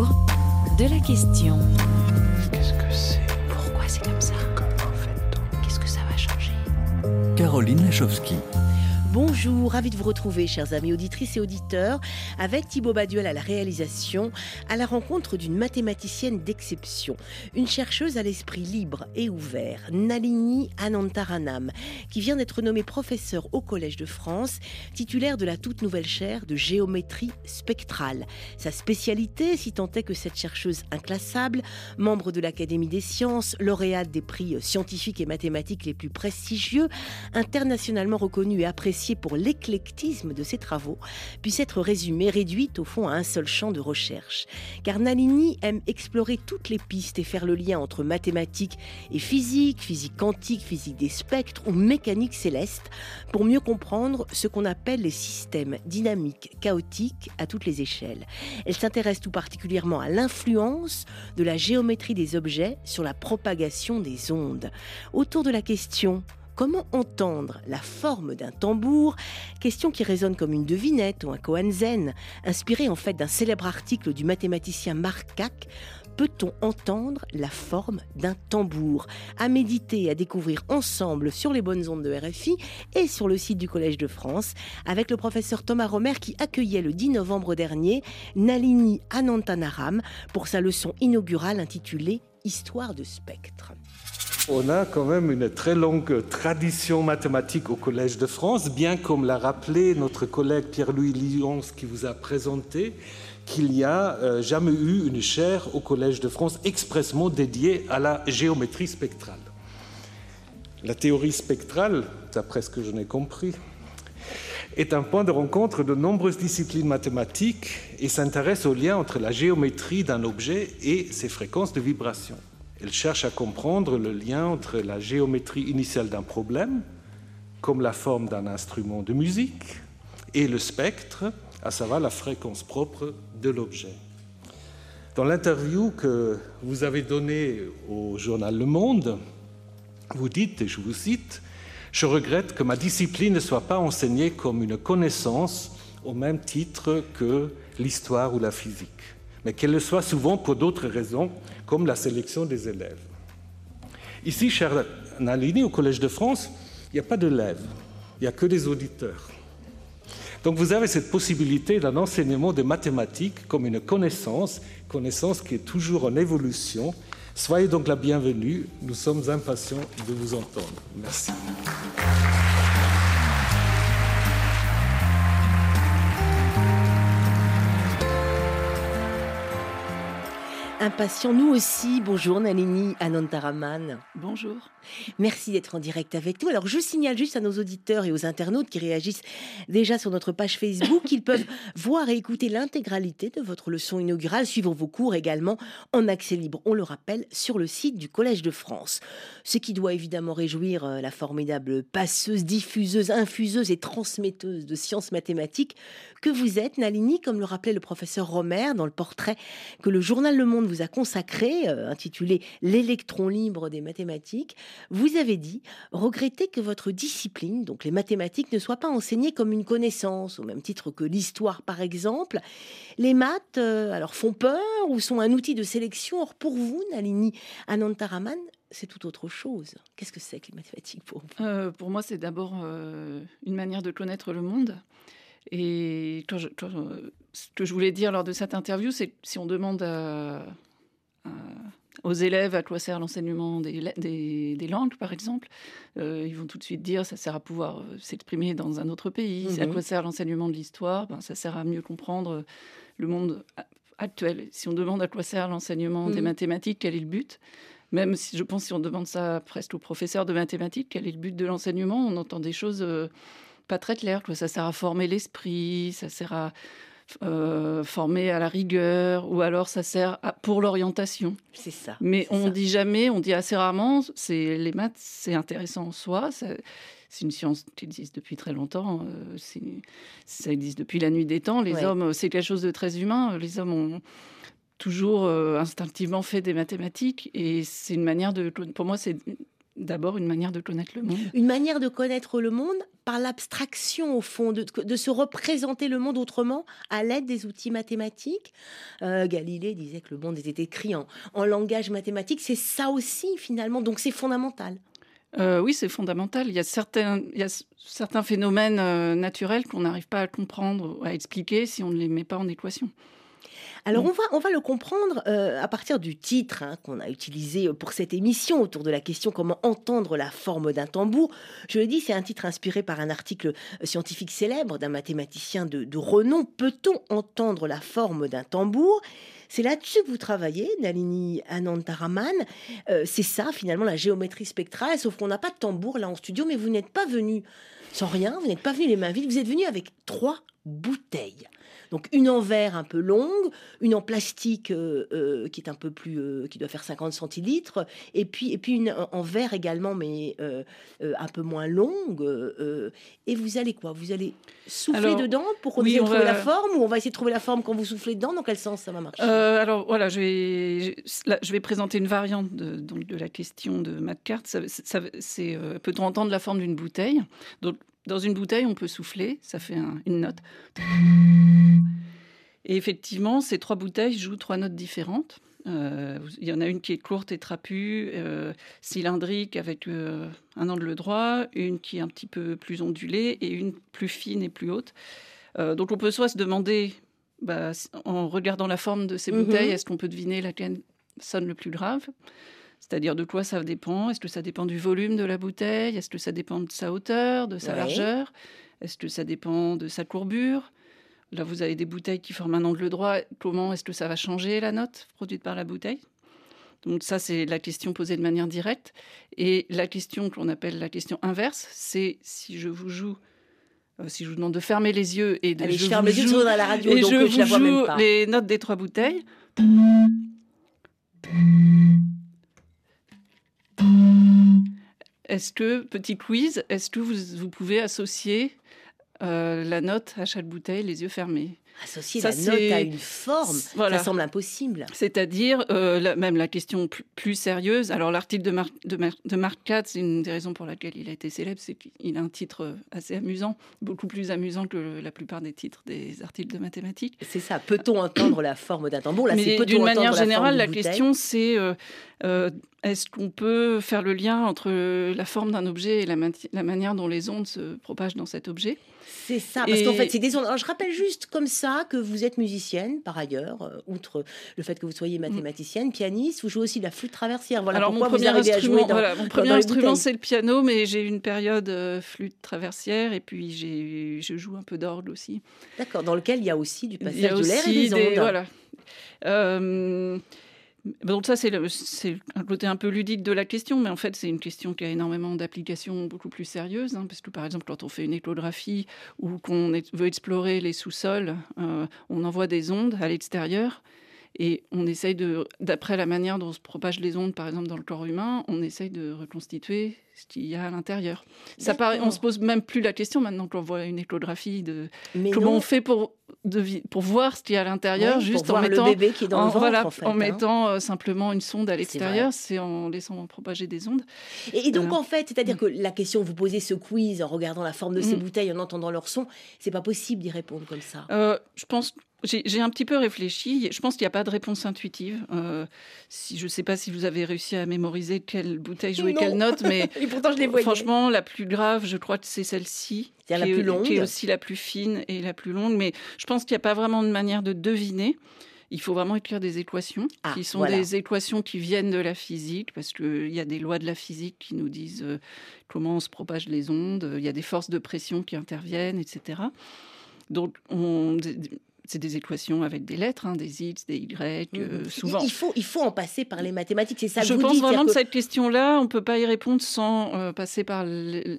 autour de la question. Qu'est-ce que c'est Pourquoi c'est comme ça? Comment fait-on Qu'est-ce que ça va changer? Caroline Lachowski. Bonjour, ravi de vous retrouver, chers amis auditrices et auditeurs, avec Thibaut Baduel à la réalisation, à la rencontre d'une mathématicienne d'exception, une chercheuse à l'esprit libre et ouvert, Nalini Anantaranam, qui vient d'être nommée professeure au Collège de France, titulaire de la toute nouvelle chaire de géométrie spectrale. Sa spécialité, si tant est que cette chercheuse inclassable, membre de l'Académie des sciences, lauréate des prix scientifiques et mathématiques les plus prestigieux, internationalement reconnue et appréciée pour l'éclectisme de ses travaux puisse être résumée, réduite au fond à un seul champ de recherche. Car Nalini aime explorer toutes les pistes et faire le lien entre mathématiques et physique, physique quantique, physique des spectres ou mécanique céleste pour mieux comprendre ce qu'on appelle les systèmes dynamiques chaotiques à toutes les échelles. Elle s'intéresse tout particulièrement à l'influence de la géométrie des objets sur la propagation des ondes. Autour de la question Comment entendre la forme d'un tambour Question qui résonne comme une devinette ou un koanzen, inspiré en fait d'un célèbre article du mathématicien Marc Cac. Peut-on entendre la forme d'un tambour? À méditer et à découvrir ensemble sur les bonnes ondes de RFI et sur le site du Collège de France avec le professeur Thomas Romer qui accueillait le 10 novembre dernier Nalini Anantanaram pour sa leçon inaugurale intitulée Histoire de spectre. On a quand même une très longue tradition mathématique au Collège de France, bien comme l'a rappelé notre collègue Pierre-Louis Lyons qui vous a présenté qu'il n'y a euh, jamais eu une chaire au Collège de France expressement dédiée à la géométrie spectrale. La théorie spectrale, d'après ce que je n'ai compris, est un point de rencontre de nombreuses disciplines mathématiques et s'intéresse au lien entre la géométrie d'un objet et ses fréquences de vibration. Elle cherche à comprendre le lien entre la géométrie initiale d'un problème, comme la forme d'un instrument de musique, et le spectre, à savoir la fréquence propre de l'objet. Dans l'interview que vous avez donnée au journal Le Monde, vous dites, et je vous cite, Je regrette que ma discipline ne soit pas enseignée comme une connaissance au même titre que l'histoire ou la physique mais qu'elle le soit souvent pour d'autres raisons, comme la sélection des élèves. Ici, cher Nalini, au Collège de France, il n'y a pas d'élèves, il n'y a que des auditeurs. Donc vous avez cette possibilité d'un enseignement des mathématiques comme une connaissance, connaissance qui est toujours en évolution. Soyez donc la bienvenue, nous sommes impatients de vous entendre. Merci. Impatient, nous aussi. Bonjour Nalini Anantaraman. Bonjour. Merci d'être en direct avec nous. Alors je signale juste à nos auditeurs et aux internautes qui réagissent déjà sur notre page Facebook qu'ils peuvent voir et écouter l'intégralité de votre leçon inaugurale, suivant vos cours également en accès libre, on le rappelle, sur le site du Collège de France. Ce qui doit évidemment réjouir euh, la formidable passeuse, diffuseuse, infuseuse et transmetteuse de sciences mathématiques que vous êtes, Nalini, comme le rappelait le professeur Romer dans le portrait que le journal Le Monde vous a consacré, euh, intitulé L'électron libre des mathématiques, vous avez dit regretter que votre discipline, donc les mathématiques, ne soit pas enseignée comme une connaissance, au même titre que l'histoire par exemple. Les maths, euh, alors, font peur ou sont un outil de sélection. Or, pour vous, Nalini Anantaraman, c'est tout autre chose. Qu'est-ce que c'est que les mathématiques pour vous? Euh, Pour moi, c'est d'abord une manière de connaître le monde. Et ce que je voulais dire lors de cette interview, c'est si on demande aux élèves à quoi sert l'enseignement des, langues, par exemple, euh, ils vont tout de suite dire ça sert à pouvoir euh, s'exprimer dans un autre pays. À mhm. quoi sert l'enseignement de l'histoire? Ben, Ça sert à mieux comprendre le monde actuel. Si on demande à quoi sert l'enseignement des mhm. mathématiques, quel est le but? Même si je pense si on demande ça presque aux professeurs de mathématiques, quel est le but de l'enseignement, on entend des choses euh, pas très claires. Ça sert à former l'esprit, ça sert à euh, formé à la rigueur, ou alors ça sert pour l'orientation. C'est ça. Mais on dit jamais, on dit assez rarement, c'est les maths, c'est intéressant en soi. c'est une science qui existe depuis très longtemps. Euh, ça existe depuis la nuit des temps. Les hommes, c'est quelque chose de très humain. Les hommes ont toujours euh, instinctivement fait des mathématiques et c'est une manière de, pour moi, c'est d'abord une manière de connaître le monde. Une manière de connaître le monde par l'abstraction, au fond, de, de, se représenter le monde autrement à l'aide des outils mathématiques. Euh, Galilée disait que le monde était écrit en, en langage mathématique. C'est ça aussi, finalement. Donc, c'est fondamental. Euh, oui, c'est fondamental. Il y a certains, il y a certains phénomènes euh, naturels qu'on n'arrive pas à comprendre, à expliquer si on ne les met pas en équation. Alors on va, on va le comprendre euh, à partir du titre hein, qu'on a utilisé pour cette émission autour de la question comment entendre la forme d'un tambour. Je le dis, c'est un titre inspiré par un article scientifique célèbre d'un mathématicien de, de renom. Peut-on entendre la forme d'un tambour? C'est là-dessus que vous travaillez, Nalini Anantaraman. Euh, c'est ça, finalement, la géométrie spectrale, sauf qu'on n'a pas de tambour là en studio, mais vous n'êtes pas venu sans rien, vous n'êtes pas venu les mains vides, vous êtes venu avec trois bouteilles. Donc une en verre un peu longue, une en plastique euh, euh, qui est un peu plus, euh, qui doit faire 50 centilitres, et puis et puis une en verre également, mais un peu moins longue. et vous allez quoi? Vous allez souffler dedans pour qu'on essaie de trouver la forme, ou on va essayer de trouver la forme quand vous soufflez dedans? Dans quel sens ça va marcher? Alors voilà, je vais je vais présenter une variante de, donc de la question de Matt Cart. c'est peut-on entendre la forme d'une bouteille? Donc dans une bouteille, on peut souffler, ça fait une note. Et effectivement, ces trois bouteilles jouent trois notes différentes. Euh, il y en a une qui est courte et trapue, euh, cylindrique avec euh, un angle droit, une qui est un petit peu plus ondulée et une plus fine et plus haute. donc on peut soit se demander, bah, en regardant la forme de ces mhm. bouteilles, est-ce qu'on peut deviner laquelle sonne le plus grave? C'est-à-dire de quoi ça dépend? Est-ce que ça dépend du volume de la bouteille? Est-ce que ça dépend de sa hauteur, de sa largeur? Est-ce que ça dépend de sa courbure? Là, vous avez des bouteilles qui forment un angle droit. Comment est-ce que ça va changer la note produite par la bouteille? Donc ça, c'est la question posée de manière directe. Et la question qu'on appelle la question inverse, c'est si je vous joue, euh, si je vous demande de fermer les yeux et de je, je ferme les yeux la radio, et donc je vous la joue les notes des trois bouteilles. Est-ce que, petit quiz, est-ce que vous, vous pouvez associer euh, la note à chaque bouteille les yeux fermés? Associer la note à une forme, ça semble impossible. C'est-à-dire, euh, même la question plus, sérieuse, alors l'article de, de, Marc Katz, c'est une des raisons pour laquelle il a été célèbre, c'est qu'il a un titre assez amusant, beaucoup plus amusant que la plupart des titres des articles de mathématiques. C'est ça, peut-on entendre la forme d'un tambour? Mais d'une manière générale, la, question c'est euh, est-ce qu'on peut faire le lien entre la forme d'un objet et la, la manière dont les ondes se propagent dans cet objet? C'est ça, parce qu'en fait, c'est des ondes. je rappelle juste comme ça que vous êtes musicienne, par ailleurs, euh, outre le fait que vous soyez mathématicienne, pianiste, vous jouez aussi de la flûte traversière. Voilà Alors, pourquoi mon premier vous arrivez à jouer dans, voilà, Mon premier instrument, c'est le piano, mais j'ai une période euh, flûte traversière, et puis je joue un peu d'orgue aussi. D'accord, dans lequel il y a aussi du passage de l'air et des ondes. voilà. Euh, donc ça, c'est un côté un peu ludique de la question, mais en fait, c'est une question qui a énormément d'applications beaucoup plus sérieuses, hein, parce que par exemple, quand on fait une échographie ou qu'on veut explorer les sous-sols, euh, on envoie des ondes à l'extérieur et on essaye de, d'après la manière dont se propagent les ondes, par exemple dans le corps humain, on essaye de reconstituer ce qu'il y a à l'intérieur. Ça paraît, on se pose même plus la question maintenant qu'on voit une échographie de comment on fait pour de, pour voir ce qu'il y a à l'intérieur, juste en mettant le bébé qui est dans en, le ventre, voilà, en, fait, en hein. mettant euh, simplement une sonde à l'extérieur, c'est en laissant propager des ondes. Et, donc en fait, c'est-à-dire mm. que la question vous posez ce quiz en regardant la forme de ces mm. bouteilles, en entendant leur son, c'est pas possible d'y répondre comme ça. Euh, je pense j'ai un petit peu réfléchi. Je pense qu'il n'y a pas de réponse intuitive. Euh, si, je ne sais pas si vous avez réussi à mémoriser quelle bouteille jouer quelle note, mais Et pourtant, je les franchement, la plus grave, je crois que c'est celle-ci. C'est la plus longue. Qui est aussi la plus fine et la plus longue. Mais je pense qu'il n'y a pas vraiment de manière de deviner. Il faut vraiment écrire des équations, ah, qui sont voilà. des équations qui viennent de la physique, parce qu'il y a des lois de la physique qui nous disent euh, comment se propagent les ondes, il y a des forces de pression qui interviennent, etc. Donc, on, c'est des équations avec des lettres, hein, des X, des Y, euh, souvent. Il faut, il faut en passer par les mathématiques, c'est ça que Je vous pense dites, vraiment que cette question-là, on ne peut pas y répondre sans euh, passer par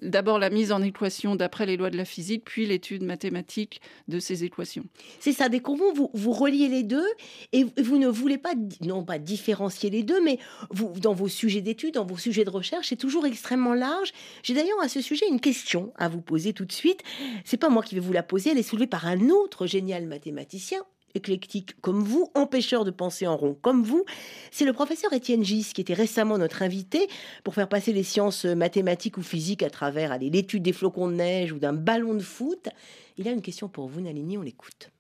d'abord la mise en équation d'après les lois de la physique, puis l'étude mathématique de ces équations. C'est ça, dès qu'on vous, vous reliez les deux, et vous ne voulez pas, non pas différencier les deux, mais vous, dans vos sujets d'études, dans vos sujets de recherche, c'est toujours extrêmement large. J'ai d'ailleurs à ce sujet une question à vous poser tout de suite. C'est pas moi qui vais vous la poser, elle est soulevée par un autre génial mathématicien, éclectique comme vous, empêcheur de penser en rond comme vous. C'est le professeur Étienne Gis qui était récemment notre invité pour faire passer les sciences mathématiques ou physiques à travers l'étude des flocons de neige ou d'un ballon de foot. Il a une question pour vous, Nalini, on l'écoute.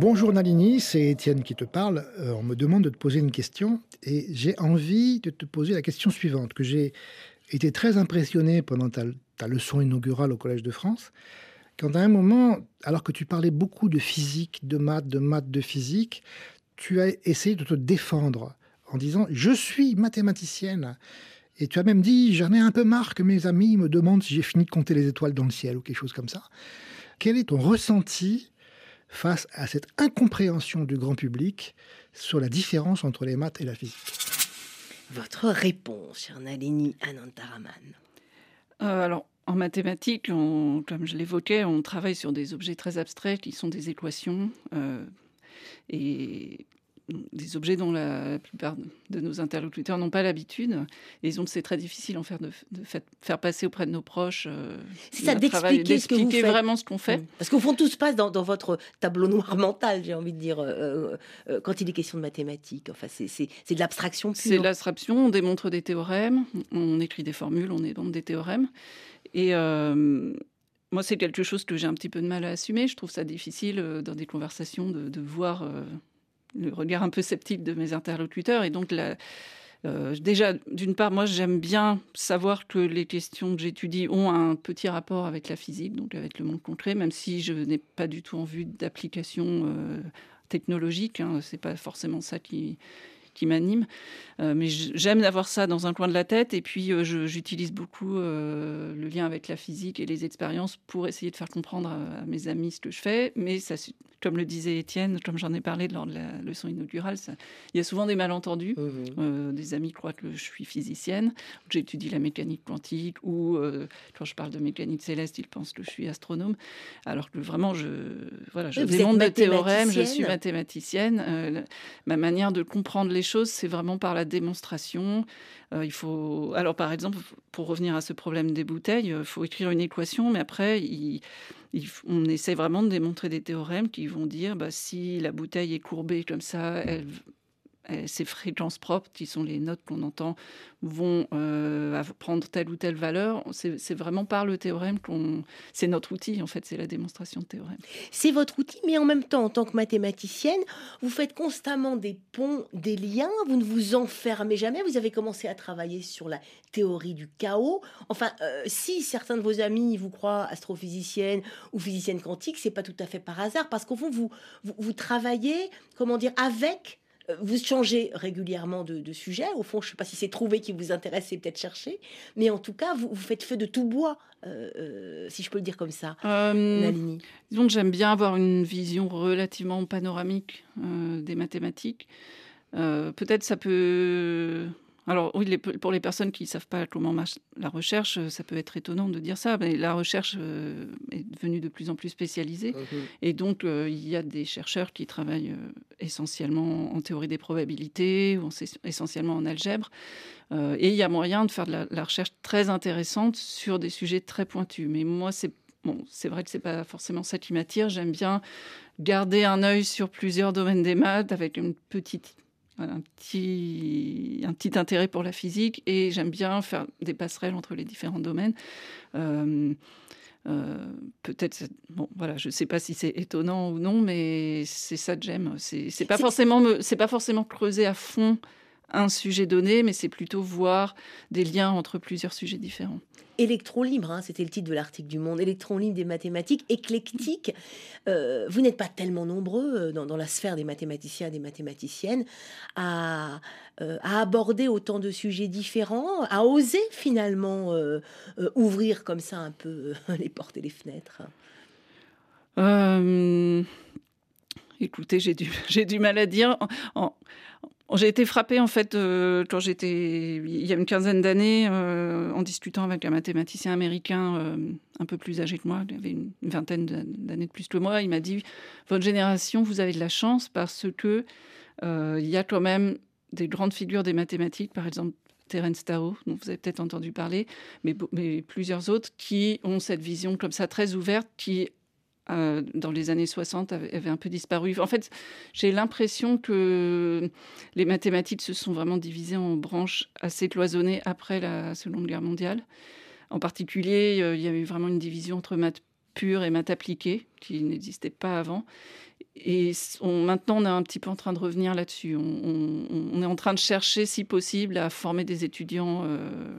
Bonjour Nalini, c'est Étienne qui te parle. Euh, on me demande de te poser une question et j'ai envie de te poser la question suivante, que j'ai été très impressionné pendant ta leçon inaugurale au Collège de France quand à un moment, alors que tu parlais beaucoup de physique, de maths, de maths, de physique, tu as essayé de te défendre en disant je suis mathématicienne. Et tu as même dit j'en ai un peu marre que mes amis me demandent si j'ai fini de compter les étoiles dans le ciel ou quelque chose comme ça. Quel est ton ressenti face à cette incompréhension du grand public sur la différence entre les maths et la physique? Votre réponse, chère Nalini Anantaraman. Euh, alors, en mathématiques, comme je l'évoquais, on travaille sur des objets très abstraits qui sont des équations. Euh, et des objets dont la plupart de nos interlocuteurs n'ont pas l'habitude. Et donc, c'est très difficile en faire de, faire passer auprès de nos proches. Euh, c'est ça, d'expliquer ce vraiment ce qu'on fait. Mmh. Parce qu'au fond, tout se passe dans, votre tableau noir mental, j'ai envie de dire, euh, euh, quand il est question de mathématiques. Enfin, c'est de l'abstraction C'est de l'abstraction. On démontre des théorèmes, on écrit des formules, on démontre des théorèmes. Et moi, c'est quelque chose que j'ai un petit peu de mal à assumer. Je trouve ça difficile dans des conversations de, de voir le regard un peu sceptique de mes interlocuteurs. Et donc, euh, déjà, d'une part, moi, j'aime bien savoir que les questions que j'étudie ont un petit rapport avec la physique, donc avec le monde concret, même si je n'ai pas du tout en vue d'application euh, technologique. Hein, c'est pas forcément ça qui, qui m'anime. Euh, mais j'aime avoir ça dans un coin de la tête. Et puis, j'utilise beaucoup le lien avec la physique et les expériences pour essayer de faire comprendre à, à, mes amis ce que je fais. Mais ça comme le disait Étienne, comme j'en ai parlé lors de la leçon inaugurale, il y a souvent des malentendus. Mmh euh, des amis croient que je suis physicienne, que j'étudie la mécanique quantique, ou euh, quand je parle de mécanique céleste, ils pensent que je suis astronome. Alors que vraiment, je, voilà, je démontre des théorèmes, je suis mathématicienne. Euh, ma manière de comprendre les choses, c'est vraiment par la démonstration. il faut, alors par exemple, pour revenir à ce problème des bouteilles, il faut écrire une équation, mais après, on essaie vraiment de démontrer des théorèmes qui vont dire bah, si la bouteille est courbée comme ça, elle, ces fréquences propres, qui sont les notes qu'on entend, vont euh, prendre telle ou telle valeur. C'est vraiment par le théorème qu'on. C'est notre outil, en fait, c'est la démonstration de théorème. C'est votre outil, mais en même temps, en tant que mathématicienne, vous faites constamment des ponts, des liens, vous ne vous enfermez jamais. Vous avez commencé à travailler sur la théorie du chaos. Enfin, euh, si certains de vos amis vous croient astrophysicienne ou physicienne quantique, c'est pas tout à fait par hasard, parce qu'au fond, vous, vous, travaillez, comment dire, avec vous changez régulièrement de, sujet. Au fond, je ne sais pas si c'est trouver qui vous intéresse, c'est peut-être chercher. Mais en tout cas, vous, faites feu de tout bois, euh, si je peux le dire comme ça. Nalini. Disons que j'aime bien avoir une vision relativement panoramique des mathématiques. peut-être ça peut alors oui, pour les personnes qui ne savent pas comment marche la recherche, ça peut être étonnant de dire ça, mais la recherche euh, est devenue de plus en plus spécialisée. Mhm. Et donc, euh, il y a des chercheurs qui travaillent euh, essentiellement en théorie des probabilités ou essentiellement en algèbre. et il y a moyen de faire de la, recherche très intéressante sur des sujets très pointus. Mais moi, c'est bon, c'est vrai que c'est pas forcément ça qui m'attire. J'aime bien garder un œil sur plusieurs domaines des maths avec une petite un petit, un petit intérêt pour la physique et j'aime bien faire des passerelles entre les différents domaines. Euh, euh, peut-être, bon, voilà, je ne sais pas si c'est étonnant ou non, mais c'est ça que j'aime. C'est pas forcément, c'est pas forcément creuser à fond un sujet donné, mais c'est plutôt voir des liens entre plusieurs sujets différents. Électron libre, hein, c'était le titre de l'article du Monde, électron libre des mathématiques, éclectique. Euh, vous n'êtes pas tellement nombreux euh, dans, la sphère des mathématiciens et des mathématiciennes à, euh, à, aborder autant de sujets différents, à oser finalement ouvrir comme ça un peu les portes et les fenêtres. Écoutez, j'ai du, du mal à dire. En, j'ai été frappée en fait euh, quand j'étais il y a une quinzaine d'années euh, en discutant avec un mathématicien américain euh, un peu plus âgé que moi, il avait une, vingtaine d'années de plus que moi. Il m'a dit votre génération, vous avez de la chance parce que il y a quand même des grandes figures des mathématiques, par exemple Terence Tao, dont vous avez peut-être entendu parler, mais, mais plusieurs autres qui ont cette vision comme ça très ouverte, qui euh, dans les années 60 avait, un peu disparu. En fait, j'ai l'impression que les mathématiques se sont vraiment divisées en branches assez cloisonnées après la Seconde Guerre mondiale. En particulier, il y a eu vraiment une division entre maths pures et maths appliquées qui n'existait pas avant. Et maintenant, on est un petit peu en train de revenir là-dessus. On, est en train de chercher, si possible, à former des étudiants euh,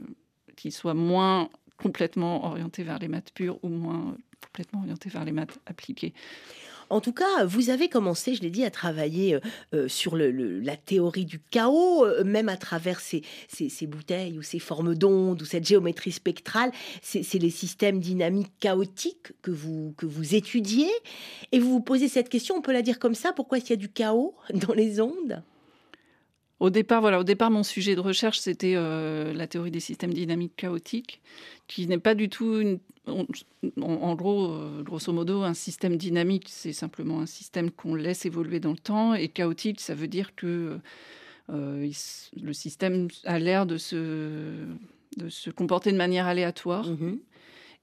qui soient moins complètement orientés vers les maths pures ou moins vers les maths. En tout cas, vous avez commencé, je l'ai dit, à travailler euh, euh, sur la théorie du chaos, euh, même à travers ces, bouteilles ou ces formes d'ondes ou cette géométrie spectrale. C'est les systèmes dynamiques chaotiques que vous, que vous étudiez. Et vous vous posez cette question, on peut la dire comme ça, pourquoi il y a du chaos dans les ondes? Au départ, voilà, au départ, mon sujet de recherche, c'était euh, la théorie des systèmes dynamiques chaotiques, qui n'est pas du tout, une, en, en, gros, euh, grosso modo, un système dynamique, c'est simplement un système qu'on laisse évoluer dans le temps, et chaotique, ça veut dire que euh, il, le système a l'air de se, de se comporter de manière aléatoire. Mm-hmm.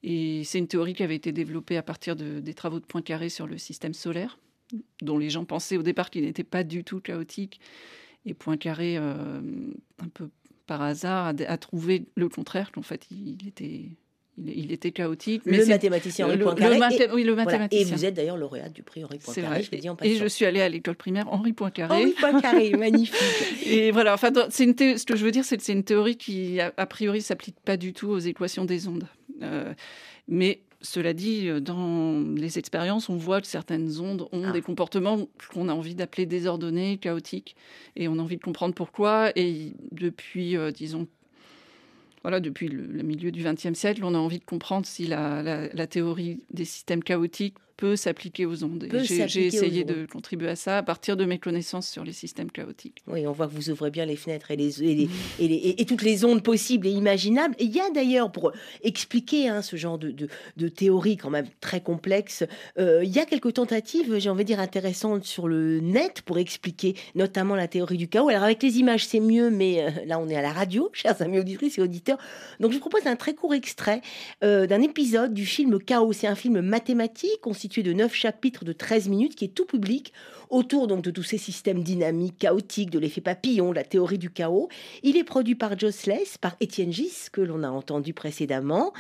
Et c'est une théorie qui avait été développée à partir de, des travaux de Poincaré sur le système solaire, dont les gens pensaient au départ qu'il n'était pas du tout chaotique et Poincaré, euh, un peu par hasard, a, a, trouvé le contraire, qu'en fait, il, il était. Il, il, était chaotique. Mais le mathématicien Henri Poincaré. Le mathé oui, le mathématicien. Voilà. Et vous êtes d'ailleurs lauréate du prix Henri Poincaré, je dit en. Et je suis allée à l'école primaire Henri Poincaré. Henri Poincaré, magnifique. Et voilà, enfin, c'est une ce que je veux dire, c'est que c'est une théorie qui, a, a priori, s'applique pas du tout aux équations des ondes. Euh, mais cela dit, dans les expériences, on voit que certaines ondes ont ah. des comportements qu'on a envie d'appeler désordonnés, chaotiques, et on a envie de comprendre pourquoi. Et depuis, euh, disons, voilà, depuis le, le milieu du XXe siècle, on a envie de comprendre si la, la, la théorie des systèmes chaotiques peut s'appliquer aux ondes. J'ai essayé de contribuer à ça à partir de mes connaissances sur les systèmes chaotiques. Oui, on voit que vous ouvrez bien les fenêtres et, les, et, les, et, les, et toutes les ondes possibles et imaginables. Il y a d'ailleurs, pour expliquer hein, ce genre de, de, de, théorie quand même très complexe, euh, il y a quelques tentatives, j'ai envie de dire, intéressantes sur le net pour expliquer notamment la théorie du chaos. Alors avec les images, c'est mieux, mais euh, là, on est à la radio, chers amis auditrices et auditeurs. Donc je vous propose un très court extrait euh, d'un épisode du film Chaos. C'est un film mathématique constitué de 9 chapitres de 13 minutes qui est tout public autour donc de tous ces systèmes dynamiques, chaotiques, de l'effet papillon, la théorie du chaos. Il est produit par Joss Lace, par Étienne Gis, que l'on a entendu précédemment,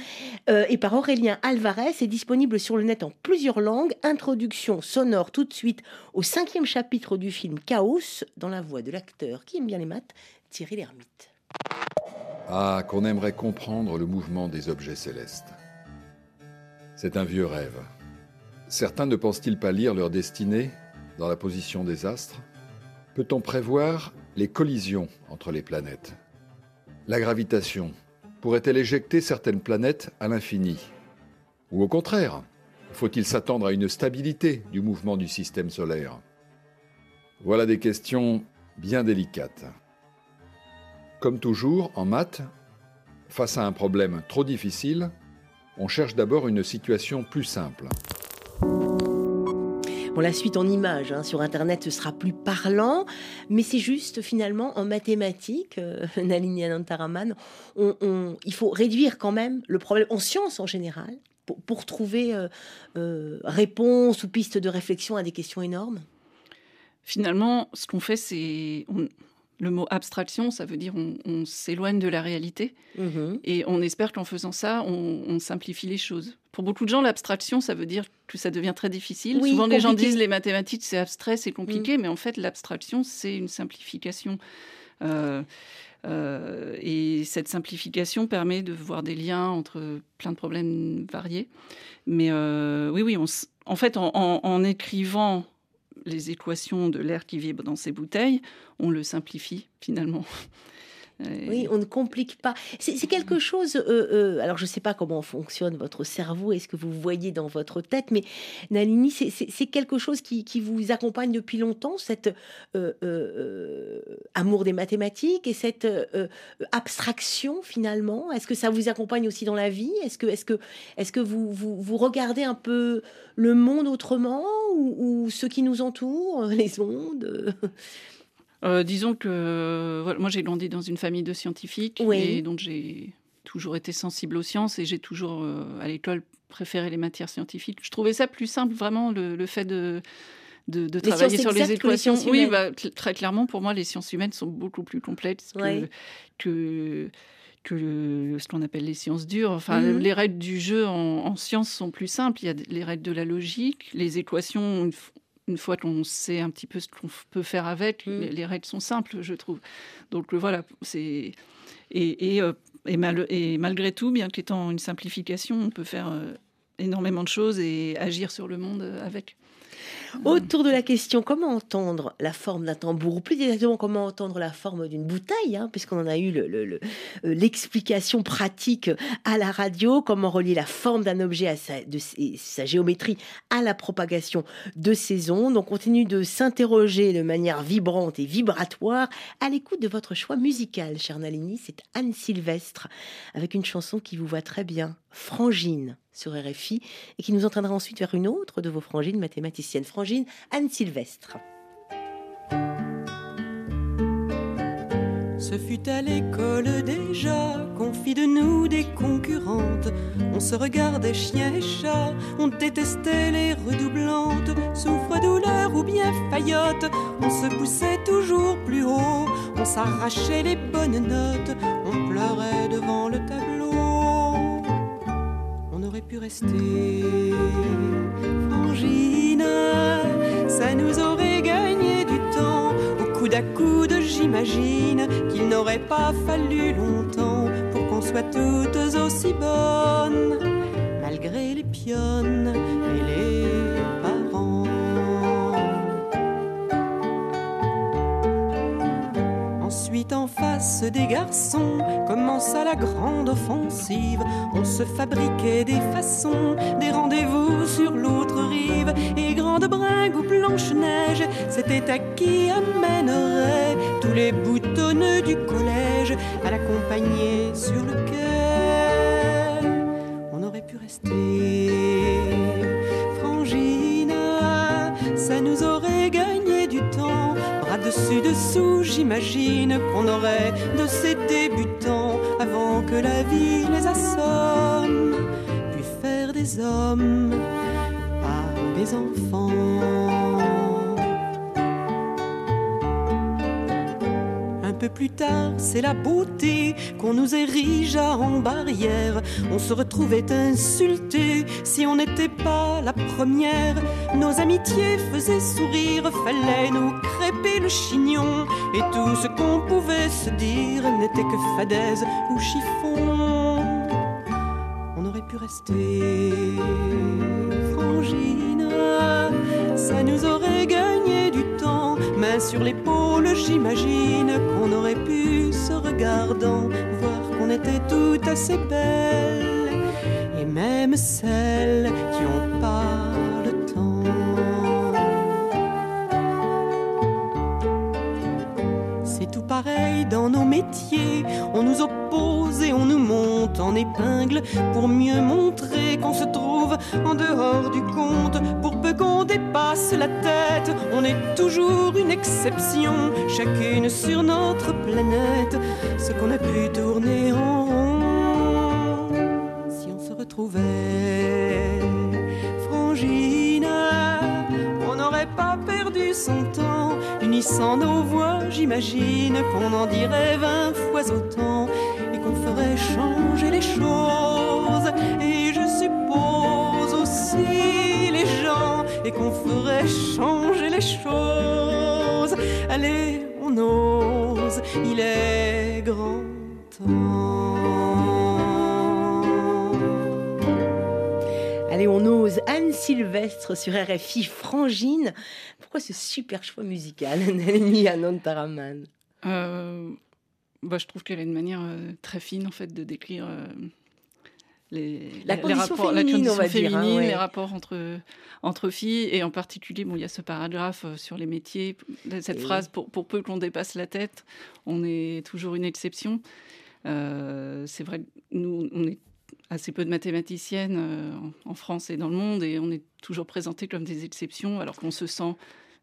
euh, et par Aurélien Alvarez, est disponible sur le net en plusieurs langues. Introduction sonore tout de suite au cinquième chapitre du film Chaos, dans la voix de l'acteur qui aime bien les maths, Thierry Lhermitte. Ah, qu'on aimerait comprendre le mouvement des objets célestes. C'est un vieux rêve. Certains ne pensent-ils pas lire leur destinée dans la position des astres? Peut-on prévoir les collisions entre les planètes? La gravitation pourrait-elle éjecter certaines planètes à l'infini? Ou au contraire, faut-il s'attendre à une stabilité du mouvement du système solaire? Voilà des questions bien délicates. Comme toujours, en maths, face à un problème trop difficile, on cherche d'abord une situation plus simple. Bon, la suite en images hein, sur Internet, sera plus parlant, mais c'est juste finalement en mathématiques, euh, Nalini Anantaraman, on, il faut réduire quand même le problème, en sciences en général, pour, pour trouver euh, euh, réponse ou piste de réflexion à des questions énormes? Finalement, ce qu'on fait, c'est... On le mot abstraction, ça veut dire on, on s'éloigne de la réalité mmh. et on espère qu'en faisant ça, on, on, simplifie les choses. Pour beaucoup de gens, l'abstraction, ça veut dire que ça devient très difficile. Oui, Souvent, compliqué. les gens disent les mathématiques, c'est abstrait, c'est compliqué, mmh. mais en fait, l'abstraction, c'est une simplification. Euh, euh, et cette simplification permet de voir des liens entre plein de problèmes variés. Mais euh, oui, oui, on, en fait, en, en, en écrivant les équations de l'air qui vibre dans ces bouteilles, on le simplifie finalement. Et... Oui, on ne complique pas. C'est quelque chose. Euh, euh, alors, je ne sais pas comment fonctionne votre cerveau et ce que vous voyez dans votre tête, mais Nalini, c'est quelque chose qui, vous accompagne depuis longtemps, euh, amour des mathématiques et cette abstraction finalement? Est-ce que ça vous accompagne aussi dans la vie? Est-ce que, est -ce que, est -ce que vous, vous, regardez un peu le monde autrement ou, ou ce qui nous entoure, les ondes? Euh, disons que voilà, moi j'ai grandi dans une famille de scientifiques oui. et donc j'ai toujours été sensible aux sciences et j'ai toujours, euh, à l'école, préféré les matières scientifiques. Je trouvais ça plus simple, vraiment, le, le fait de, de, de travailler sur les équations. Les oui, bah, très clairement, pour moi, les sciences humaines sont beaucoup plus complexes Ouais. que, ce qu'on appelle les sciences dures. Enfin, Mhm. les règles du jeu en, en sciences sont plus simples. Il y a les règles de la logique, les équations. Une, fois qu'on sait un petit peu ce qu'on peut faire avec, Mhm. les, les règles sont simples, je trouve. Donc euh, voilà, c'est et, et, euh, et, mal- et malgré tout, bien qu'étant une simplification, on peut faire euh, énormément de choses et agir sur le monde avec. Autour de la question comment entendre la forme d'un tambour, ou plus exactement comment entendre la forme d'une bouteille, hein, puisqu'on en a eu euh, l'explication pratique à la radio, comment relier la forme d'un objet à sa, sa géométrie à la propagation de ses ondes? On continue de s'interroger de manière vibrante et vibratoire à l'écoute de votre choix musical, cher Nalini. C'est Anne Sylvestre, avec une chanson qui vous va très bien, Frangine, sur RFI, et qui nous entraînera ensuite vers une autre de vos frangines mathématiciennes. Frangine Anne Sylvestre. Ce fut à l'école déjà qu'on fit de nous des concurrentes. On se regardait chien et chat, on détestait les redoublantes. Souffre, douleur ou bien faillotte, on se poussait toujours plus haut. On s'arrachait les bonnes notes, on pleurait devant le tableau. Pu rester frangine, ça nous aurait gagné du temps. Au coude à coude, j'imagine qu'il n'aurait pas fallu longtemps pour qu'on soit toutes aussi bonnes, malgré les pionnes et les des garçons, commença la grande offensive. On se fabriquait des façons, des rendez-vous sur l'autre rive. Et grande bringue ou blanche-neige, c'était à qui amènerait tous les boutonneux du collège à l'accompagner sur le quai. On aurait pu rester j'imagine qu'on aurait de ces débutants avant que la vie les assomme, puis faire des hommes par des enfants. Un peu plus tard, c'est la beauté qu'on nous érigea en barrière. On se retrouvait insulté si on n'était pas la première. Nos amitiés faisaient sourire, fallait nous crêper le chignon. Et tout ce qu'on pouvait se dire n'était que fadaise ou chiffon. On aurait pu rester frangine, ça nous aurait gagné du temps. Main sur l'épaule, j'imagine qu'on aurait pu, se regardant, qu'on était toutes assez belles. Et même celles qui ont pas le temps. C'est tout pareil dans nos métiers. On nous oppose et on nous monte en épingle pour mieux montrer qu'on se trouve en dehors du compte. Pour peu qu'on dépasse la tête, on est toujours une exception, chacune sur notre planète. Ce qu'on a pu tourner en rond, si on se retrouvait frangine, on n'aurait pas perdu son temps, unissant nos voix, j'imagine qu'on en dirait vingt fois autant et qu'on ferait changer les choses. Et je suppose aussi les gens et qu'on ferait changer les choses. Allez, on ose, il est Allez, on ose Anne Sylvestre sur RFI Frangine. Pourquoi ce super choix musical, Nalini Anantaraman Euh, bah, je trouve qu'elle a une manière euh, très fine en fait de décrire euh, les, La les condition rapports, féminine, la on va condition dire, hein, ouais. les rapports entre entre filles et en particulier, bon, il y a ce paragraphe euh, sur les métiers, cette Et phrase pour, pour peu qu'on dépasse la tête, on est toujours une exception. Euh, c'est vrai, nous, on est assez peu de mathématiciennes euh, en, en France et dans le monde, et on est toujours présentés comme des exceptions, alors qu'on se sent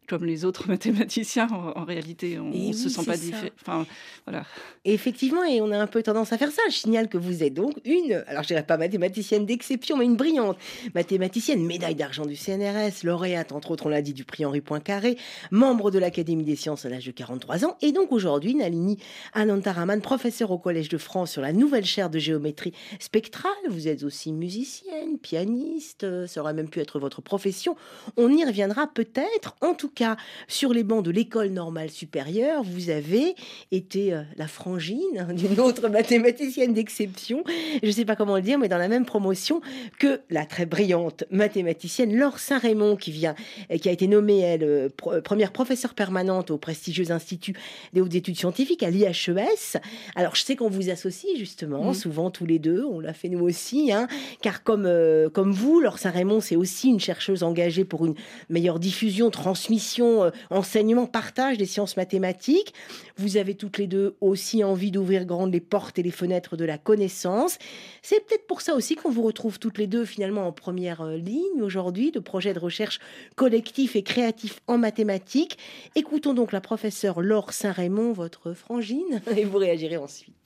comme les autres mathématiciens. En, réalité, on ne se sent pas différent. Enfin, voilà. effectivement, et on a un peu tendance à faire ça. Je signale que vous êtes donc une, alors je dirais pas mathématicienne d'exception, mais une brillante mathématicienne, médaille d'argent du CNRS, lauréate, entre autres, on l'a dit, du prix Henri Poincaré, membre de l'Académie des sciences à l'âge de 43 ans, et donc aujourd'hui, Nalini Anantaraman, professeur au Collège de France sur la nouvelle chaire de géométrie spectrale. Vous êtes aussi musicienne, pianiste, ça aurait même pu être votre profession. On y reviendra peut-être. En tout cas, sur les bancs de l'école normale supérieure, vous avez été euh, la frangine d'une autre mathématicienne d'exception. Je ne sais pas comment le dire, mais dans la même promotion que la très brillante mathématicienne Laure Saint-Raymond, qui vient, qui a été nommée elle euh, euh, première professeure permanente au prestigieux institut des hautes études scientifiques à l'IHES. Alors, je sais qu'on vous associe justement, mmh. souvent tous les deux. On l'a fait nous aussi, hein, car comme comme vous, Laure Saint-Raymond, c'est aussi une chercheuse engagée pour une meilleure diffusion, transmission, euh, enseignement, partage des sciences mathématiques. Vous avez toutes les deux aussi envie d'ouvrir grandes les portes et les fenêtres de la connaissance. C'est peut-être pour ça aussi qu'on vous retrouve toutes les deux finalement en première euh, ligne aujourd'hui de projets de recherche collectifs et créatifs en mathématiques. Écoutons donc la professeure Laure Saint-Raymond, votre frangine, et vous réagirez ensuite.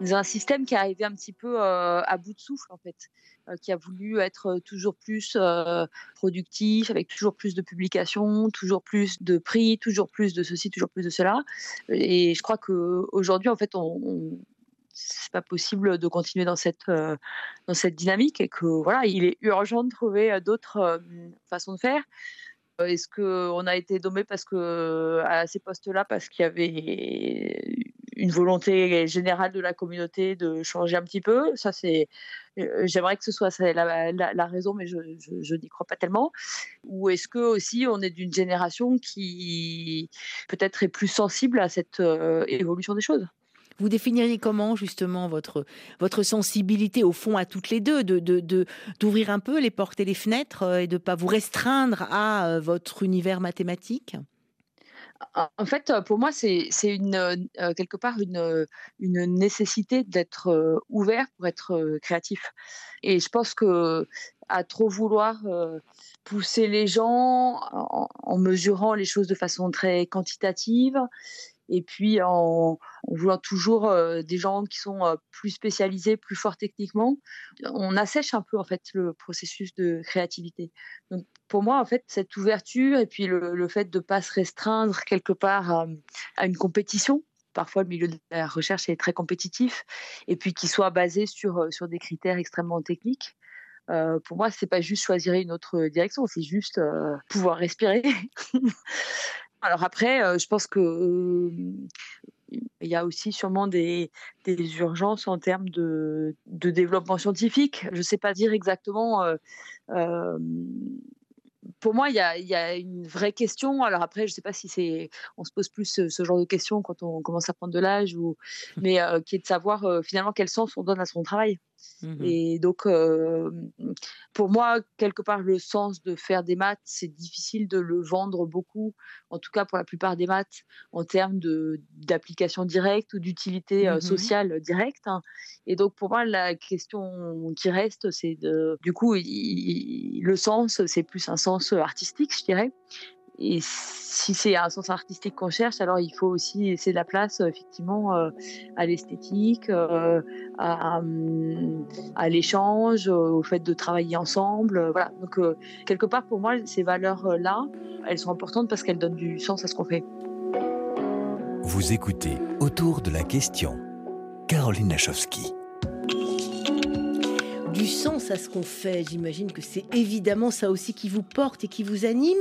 Un système qui est arrivé un petit peu euh, à bout de souffle en fait, euh, qui a voulu être toujours plus euh, productif, avec toujours plus de publications, toujours plus de prix, toujours plus de ceci, toujours plus de cela. Et je crois que aujourd'hui en fait, c'est pas possible de continuer dans cette dans cette dynamique et que voilà, il est urgent de trouver d'autres façons de faire. Est-ce qu'on a été dommé parce que à ces postes-là parce qu'il y avait une volonté générale de la communauté de changer un petit peu? Ça, c'est, euh, j'aimerais que ce soit la, raison, mais je, je, n'y crois pas tellement. Ou est-ce que aussi on est d'une génération qui peut-être est plus sensible à cette euh, évolution des choses? Vous définiriez comment justement votre, votre sensibilité au fond à toutes les deux, de, de, d'ouvrir un peu les portes et les fenêtres euh, et de ne pas vous restreindre à votre univers mathématique? En fait, pour moi, c'est une euh, euh, quelque part une, euh, une nécessité d'être ouvert pour être créatif. Et je pense que à trop vouloir pousser les gens en, mesurant les choses de façon très quantitative et puis en, voulant toujours des gens qui sont plus spécialisés, plus forts techniquement, on assèche un peu en fait le processus de créativité. Donc pour moi en fait cette ouverture et puis le, fait de ne pas se restreindre quelque part à, une compétition parfois le milieu de la recherche est très compétitif, et puis qui soit basé sur, sur des critères extrêmement techniques. pour moi, c'est pas juste choisir une autre direction, c'est juste pouvoir respirer. Alors après, je pense que il y a aussi sûrement des, urgences en termes de, développement scientifique. Je ne sais pas dire exactement. pour moi, il y, a, une vraie question. Alors après, je ne sais pas si c'est, on se pose plus ce, genre de questions quand on commence à prendre de l'âge, ou, mais qui est de savoir finalement quel sens on donne à son travail. Mmh Et donc, pour moi, quelque part, le sens de faire des maths, c'est difficile de le vendre beaucoup, en tout cas pour la plupart des maths, en termes d'application directe ou d'utilité mmh sociale directe. Hein. Et donc, pour moi, la question qui reste, c'est de, du coup, le sens, c'est plus un sens artistique, je dirais. Et si c'est un sens artistique qu'on cherche, alors il faut aussi laisser de la place, effectivement, euh, à l'esthétique, euh, à, l'échange, au fait de travailler ensemble. Voilà. Donc, euh, quelque part, pour moi, ces valeurs-là, elles sont importantes parce qu'elles donnent du sens à ce qu'on fait. Vous écoutez Autour de la question. Caroline Nachowski du sens à ce qu'on fait. J'imagine que c'est évidemment ça aussi qui vous porte et qui vous anime.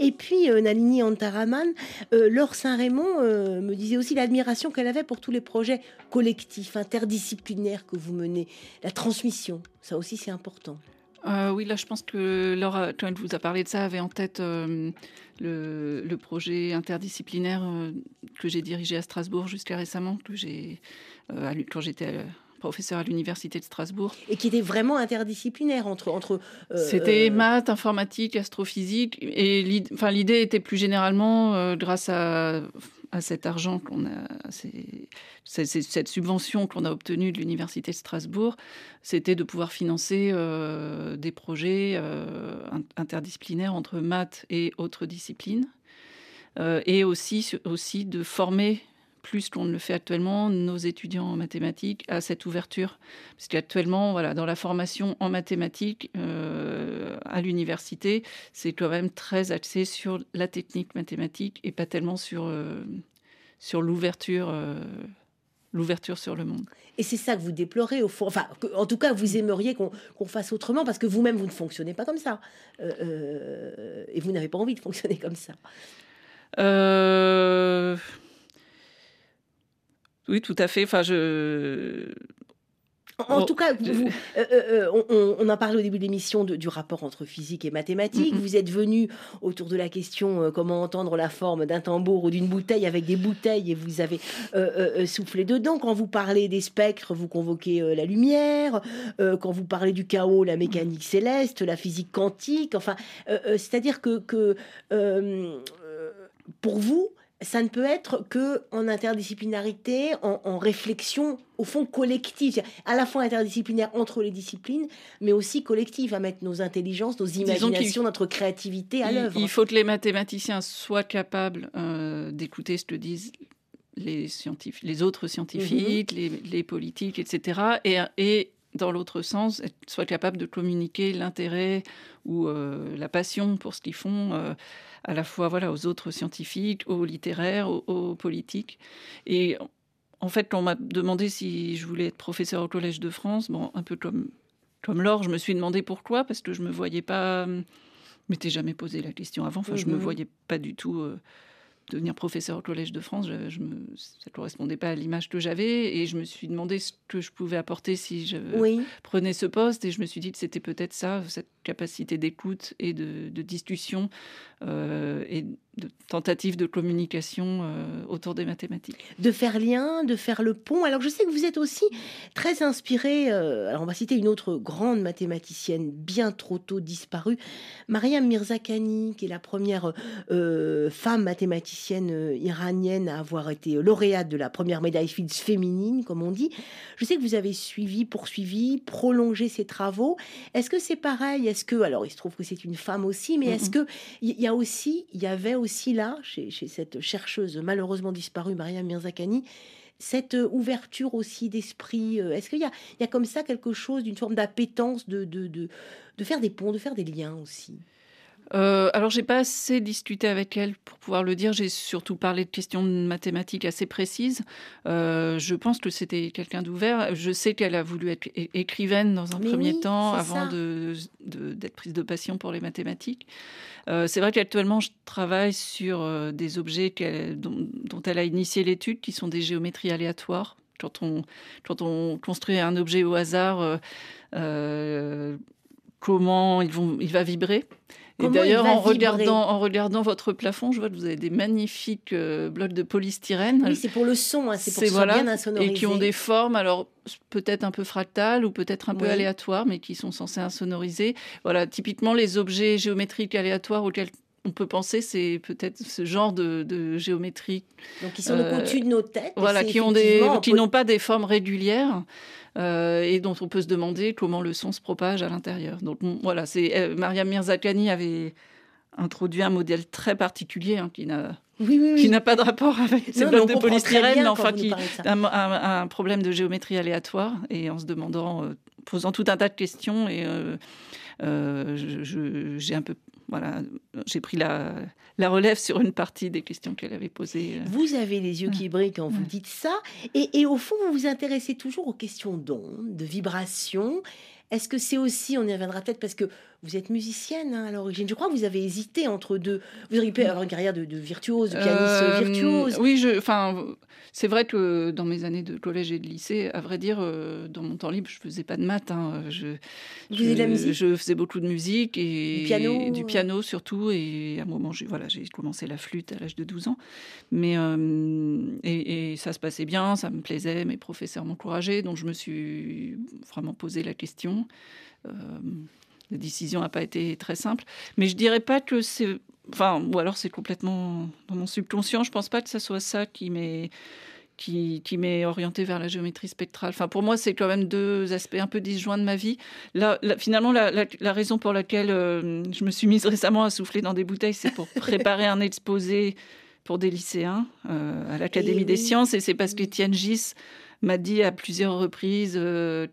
Et puis, euh, Nalini Antaraman, euh, Laure Saint-Raymond euh, me disait aussi l'admiration qu'elle avait pour tous les projets collectifs, interdisciplinaires que vous menez. La transmission, ça aussi c'est important. oui, là, je pense que Laure, quand elle vous a parlé de ça, avait en tête le, projet interdisciplinaire que j'ai dirigé à Strasbourg jusqu'à récemment, que j'ai quand j'étais professeur à l'université de Strasbourg. Et qui était vraiment interdisciplinaire entre... entre euh, C'était euh, maths, informatique, astrophysique. Et l'idée était plus généralement, euh, grâce à à cet argent qu'on a, cette subvention qu'on a obtenue de l'université de Strasbourg, c'était de pouvoir financer euh, des projets interdisciplinaires entre maths et autres disciplines, et aussi, aussi de former plus qu'on ne le fait actuellement, nos étudiants en mathématiques à cette ouverture. Parce qu'actuellement, voilà, dans la formation en mathématiques euh, à l'université, c'est quand même très axé sur la technique mathématique et pas tellement sur, euh, sur l'ouverture. Euh, l'ouverture sur le monde. Et c'est ça que vous déplorez au fond. Enfin, en tout cas, vous aimeriez qu'on fasse autrement parce que vous-même, vous ne fonctionnez pas comme ça. et vous n'avez pas envie de fonctionner comme ça. Euh... Oui, tout à fait. Enfin, je. En, tout cas, euh, euh, euh, on, en parlait au début de l'émission du rapport entre physique et mathématiques. Vous êtes venu autour de la question comment entendre la forme d'un tambour ou d'une bouteille avec des bouteilles et vous avez soufflé dedans. Quand vous parlez des spectres, vous convoquez la lumière. quand vous parlez du chaos, la mécanique céleste, la physique quantique. Enfin, c'est-à-dire que, que pour vous, ça ne peut être que en interdisciplinarité, en, réflexion au fond collective, à la fois interdisciplinaire entre les disciplines, mais aussi collective, à mettre nos intelligences, nos imaginations, notre créativité à l'œuvre. Il faut que les mathématiciens soient capables euh, d'écouter ce que disent les, les autres scientifiques, mm-hmm. les, politiques, etc. Et, et dans l'autre sens, soient capables de communiquer l'intérêt ou euh, la passion pour ce qu'ils font. Euh, à la fois voilà, aux autres scientifiques, aux littéraires, aux, politiques. Et en fait, on m'a demandé si je voulais être professeur au Collège de France, bon, un peu comme, comme Laure, je me suis demandé pourquoi, parce que je me voyais pas, je m'étais jamais posé la question avant, enfin, je me mhm. voyais pas du tout euh, devenir professeur au Collège de France. Je, je me, ça ne correspondait pas à l'image que j'avais, et je me suis demandé ce que je pouvais apporter si je prenais ce poste, et je me suis dit que c'était peut-être ça, cette capacité d'écoute et de, de discussion euh, et de tentatives de communication euh, autour des mathématiques. De faire lien, de faire le pont. Alors je sais que vous êtes aussi très inspiré, euh, alors on va citer une autre grande mathématicienne bien trop tôt disparue, Mariam Mirzakhani, qui est la première femme mathématicienne iranienne à avoir été lauréate de la première médaille Fields féminine, comme on dit. Je sais que vous avez suivi, poursuivi, prolongé ses travaux. Est-ce que c'est pareil? Est-ce que, alors il se trouve que c'est une femme aussi, mais est-ce que il y a aussi, il y avait aussi là, chez, cette chercheuse malheureusement disparue, Maria Mirzakhani, cette euh, ouverture aussi d'esprit euh, Est-ce qu'il y a, il y a comme ça quelque chose d'une forme d'appétence de, de, de, de, faire des ponts, de faire des liens aussi? Euh, alors, j'ai pas assez discuté avec elle pour pouvoir le dire. J'ai surtout parlé de questions mathématiques assez précises. Euh, je pense que c'était quelqu'un d'ouvert. Je sais qu'elle a voulu être écrivaine dans un premier temps avant d'être prise de passion pour les mathématiques. Euh, c'est vrai qu'actuellement, je travaille sur euh, des objets dont, dont, elle a initié l'étude, qui sont des géométries aléatoires. Quand on, quand on construit un objet au hasard, comment ils vont, il va vibrer et d'ailleurs, en regardant, en regardant votre plafond, je vois que vous avez des magnifiques euh, blocs de polystyrène. Oui, c'est pour le son, hein, c'est pour voilà, bien insonoriser. Et qui ont des formes, alors peut-être un peu fractales ou peut-être un peu aléatoires, mais qui sont censés insonoriser. Voilà, typiquement les objets géométriques aléatoires auxquels on peut penser c'est peut-être ce genre de, géométrie. Donc qui sont euh, au-dessus de nos têtes. Voilà, qui n'ont pas des formes régulières. Euh, et dont on peut se demander comment le son se propage à l'intérieur. Donc voilà, c'est euh, Maria Mirzakhani avait introduit un modèle très particulier hein, qui n'a qui n'a pas de rapport avec ces blocs de polystyrène, enfin qui a un, problème de géométrie aléatoire et en se demandant, euh, posant tout un tas de questions et j'ai un peu voilà, j'ai pris la, la, relève sur une partie des questions qu'elle avait posées. Euh. Vous avez les yeux qui brillent quand vous dites ça. Et, et, au fond, vous vous intéressez toujours aux questions d'ondes, de vibrations. Est-ce que c'est aussi, on y reviendra peut-être parce que vous êtes musicienne hein, à l'origine. Je crois que vous avez hésité entre deux. Vous auriez pu avoir une carrière de, virtuose, de pianiste euh, virtuose. Oui, enfin, c'est vrai que dans mes années de collège et de lycée, à vrai dire, euh, dans mon temps libre, je faisais pas de maths. Hein. Je, je, la musique je faisais beaucoup de musique et du piano, du piano surtout. Et à un moment, j'ai voilà, j'ai commencé la flûte à l'âge de 12 ans. Mais euh, et, et, ça se passait bien, ça me plaisait. Mes professeurs m'encourageaient, donc je me suis vraiment posé la question la décision n'a pas été très simple. Mais je dirais pas que c'est enfin, ou alors c'est complètement dans mon subconscient. Je pense pas que ce soit ça qui m'est qui, qui m'est orienté vers la géométrie spectrale. Enfin, pour moi, c'est quand même deux aspects un peu disjoints de ma vie. Là, finalement, la, la, raison pour laquelle euh, je me suis mise récemment à souffler dans des bouteilles, c'est pour préparer un exposé pour des lycéens euh, à l'Académie des sciences. Et c'est parce qu'Étienne Gis m'a dit à plusieurs reprises, euh,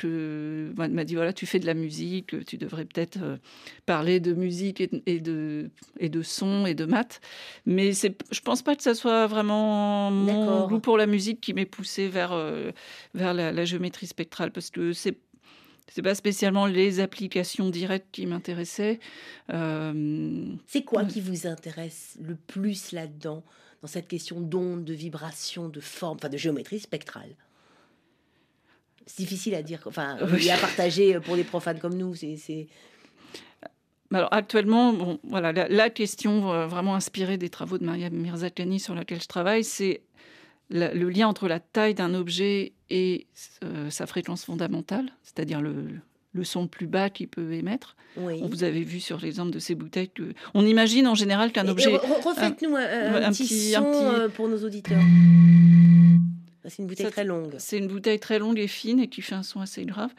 m'a dit voilà, tu fais de la musique, tu devrais peut-être euh, parler de musique et, de, et de son et de maths. Mais c'est, je pense pas que ça soit vraiment mon goût pour la musique qui m'ait poussé vers, euh, vers la, géométrie spectrale, parce que c'est c'est pas spécialement les applications directes qui m'intéressaient. C'est quoi qui vous intéresse le plus là-dedans, dans cette question d'onde, de vibration, de forme, enfin de géométrie spectrale? C'est difficile à dire, enfin, oui. à partager pour des profanes comme nous. C'est alors actuellement, bon, voilà, la, question euh, vraiment inspirée des travaux de Maria Mirzakhani sur laquelle je travaille, c'est le lien entre la taille d'un objet et euh, sa fréquence fondamentale, c'est-à-dire le, le, son le plus bas qu'il peut émettre. Oui. Vous avez vu sur l'exemple de ces bouteilles que on imagine en général qu'un objet. Refaites-nous un, petit, son euh, pour nos auditeurs. C'est une bouteille très longue. C'est une bouteille très longue et fine et qui fait un son assez grave.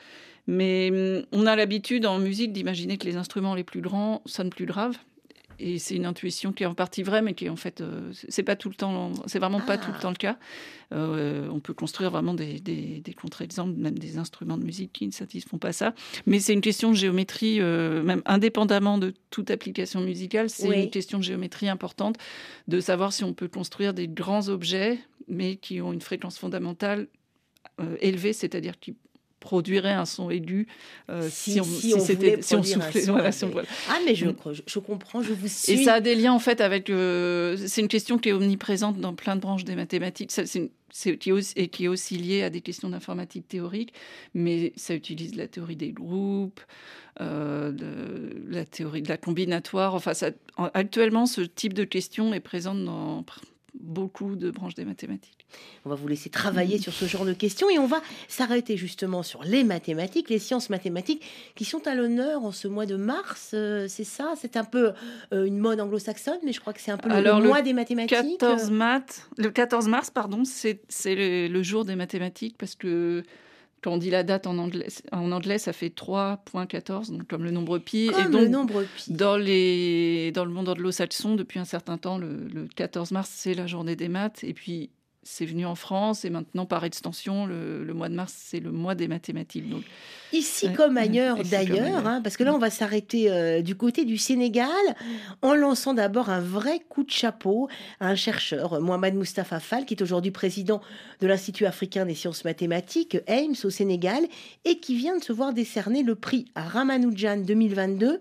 Mais hum, on a l'habitude en musique d'imaginer que les instruments les plus grands sonnent plus graves. Et c'est une intuition qui est en partie vraie, mais qui est en fait, euh, c'est pas tout le temps, c'est vraiment pas tout le ah. temps le cas. Euh, on peut construire vraiment des, des, des contre-exemples, même des instruments de musique qui ne satisfont pas ça. Mais c'est une question de géométrie, euh, même indépendamment de toute application musicale, c'est une question de géométrie importante, de savoir si on peut construire des grands objets, mais qui ont une fréquence fondamentale élevée, c'est-à-dire qui produirait un son aigu euh, si, on, si, c'était si on soufflait voilà, ah mais je, mm. je, comprends je vous suis et ça a des liens en fait avec euh, c'est une question qui est omniprésente dans plein de branches des mathématiques. C'est qui, et qui est aussi liée à des questions d'informatique théorique mais ça utilise la théorie des groupes euh, de, la théorie de la combinatoire. Enfin ça, actuellement ce type de question est présente dans beaucoup de branches des mathématiques. On va vous laisser travailler sur ce genre de questions et on va s'arrêter justement sur les mathématiques, les sciences mathématiques qui sont à l'honneur en ce mois de mars. Euh, c'est ça, c'est un peu euh, une mode anglo-saxonne, mais je crois que c'est un peu le, mois des mathématiques. 14 le 14 mars, pardon, c'est le jour des mathématiques parce que quand on dit la date en anglais, en anglais ça fait 3.14, donc comme le nombre pi. et donc, le nombre pi. Dans, les, dans le monde anglo-saxon, depuis un certain temps, le, le 14 mars, c'est la journée des maths. Et puis, c'est venu en France et maintenant par extension le, mois de mars c'est le mois des mathématiques donc. Ici comme ailleurs d'ailleurs hein, parce que là on va s'arrêter euh, du côté du Sénégal en lançant d'abord un vrai coup de chapeau à un chercheur Mohamed Mustafa Fall qui est aujourd'hui président de l'Institut africain des sciences mathématiques Ames au Sénégal et qui vient de se voir décerner le prix à Ramanujan 2022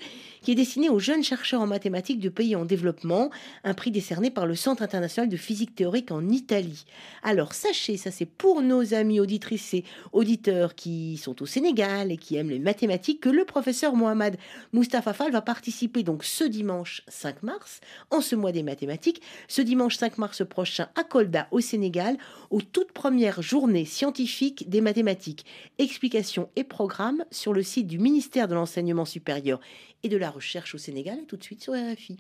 qui est destiné aux jeunes chercheurs en mathématiques de pays en développement, un prix décerné par le Centre international de physique théorique en Italie. Alors sachez, ça c'est pour nos amis auditrices et auditeurs qui sont au Sénégal et qui aiment les mathématiques, que le professeur Mohamed Mustafa Fall va participer donc ce dimanche 5 mars, en ce mois des mathématiques, ce dimanche 5 mars prochain à Kolda au Sénégal, aux toutes premières journées scientifiques des mathématiques. Explications et programmes sur le site du ministère de l'Enseignement supérieur et de la Recherche au Sénégal et tout de suite sur RFI.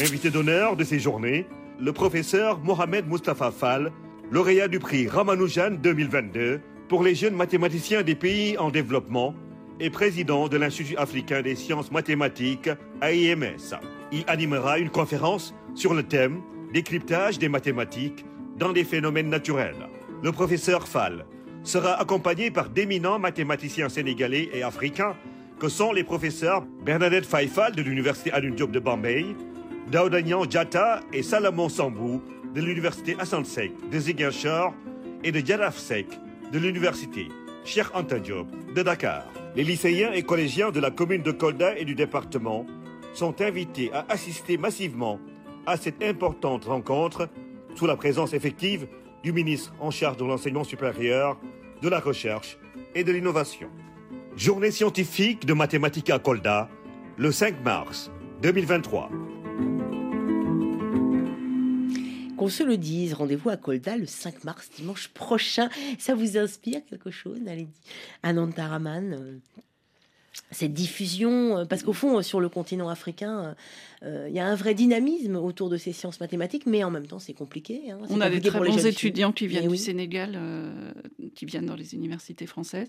Invité d'honneur de ces journées, le professeur Mohamed Mustafa Fall, lauréat du prix Ramanujan 2022 pour les jeunes mathématiciens des pays en développement et président de l'Institut africain des sciences mathématiques AIMS. Il animera une conférence sur le thème Décryptage des mathématiques dans des phénomènes naturels. Le professeur Fall sera accompagné par d'éminents mathématiciens sénégalais et africains que sont les professeurs Bernadette Faifal de l'Université Alun Diop de Bombay, Daoudanyan Jata et Salomon Sambou de l'Université Hassan de Ziguinchor et de Jaraf de l'Université Cheikh Anta de Dakar. Les lycéens et collégiens de la commune de Kolda et du département sont invités à assister massivement à cette importante rencontre sous la présence effective du ministre en charge de l'enseignement supérieur, de la recherche et de l'innovation. Journée scientifique de mathématiques à Kolda, le 5 mars 2023. Qu'on se le dise, rendez-vous à Kolda le 5 mars, dimanche prochain. Ça vous inspire quelque chose, Anantaraman cette diffusion, euh, parce qu'au fond, sur le continent africain, il y a un vrai dynamisme autour de ces sciences mathématiques, mais en même temps, c'est compliqué. Hein. On a des très bons étudiants qui viennent du Sénégal, qui viennent dans les universités françaises.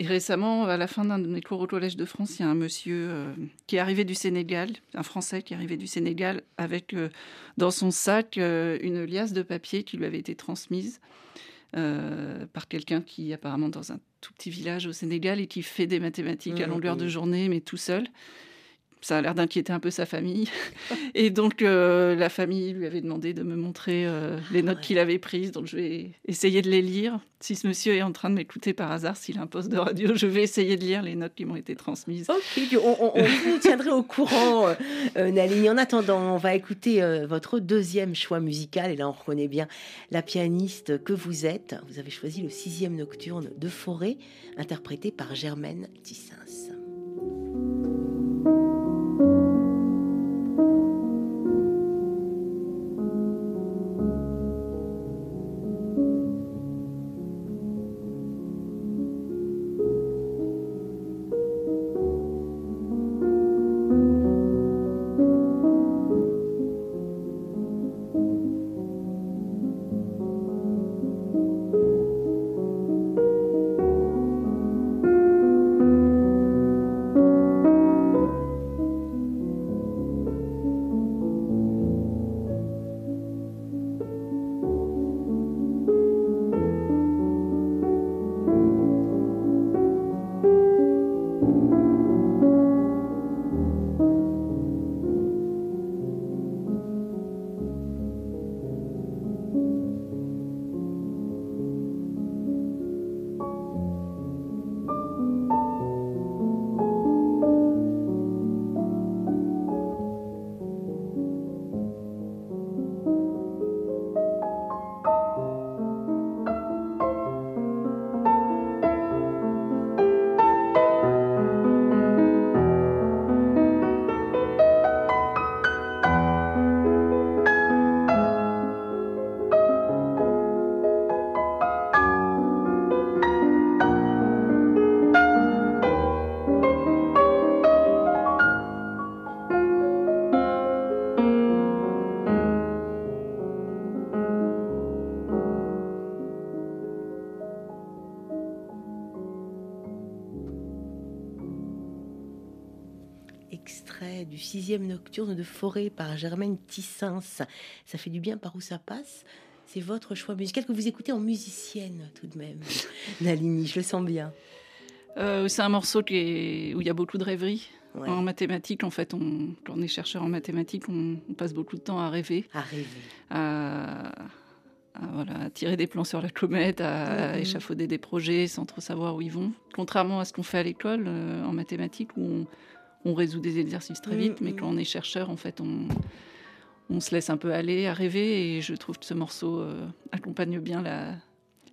Et récemment, à la fin d'un de mes cours au Collège de France, il y a un monsieur euh, qui est arrivé du Sénégal, un Français qui est arrivé du Sénégal, avec euh, dans son sac euh, une liasse de papier qui lui avait été transmise par quelqu'un qui apparemment dans un tout petit village au Sénégal et qui fait des mathématiques à mmh, longueur de mmh. journée, mais tout seul ça a l'air d'inquiéter un peu sa famille. Et donc, euh, la famille lui avait demandé de me montrer euh, les notes qu'il avait prises. Donc, je vais essayer de les lire. Si ce monsieur est en train de m'écouter par hasard, s'il a un poste de radio, je vais essayer de lire les notes qui m'ont été transmises. Ok, on, vous tiendrait au courant, euh, Naline. En attendant, on va écouter votre deuxième choix musical. Et là, on reconnaît bien la pianiste que vous êtes. Vous avez choisi le sixième nocturne de Forêt, interprété par Germaine Tissins. Nocturne de forêt par Germaine Tissins. Ça fait du bien par où ça passe. C'est votre choix musical que vous écoutez en musicienne tout de même, Nalini, je le sens bien. Euh, c'est un morceau qui est... où il y a beaucoup de rêverie. En mathématiques, en fait, on... quand on est chercheur en mathématiques, on... passe beaucoup de temps à rêver. À rêver. À, voilà, tirer des plans sur la comète, à... Mm-hmm. échafauder des projets sans trop savoir où ils vont. Contrairement à ce qu'on fait à l'école euh, en mathématiques, où on on résout des exercices très vite, mais mm, quand mm. on est chercheur, en fait, on, on se laisse un peu aller à rêver. Et je trouve que ce morceau euh, accompagne bien la,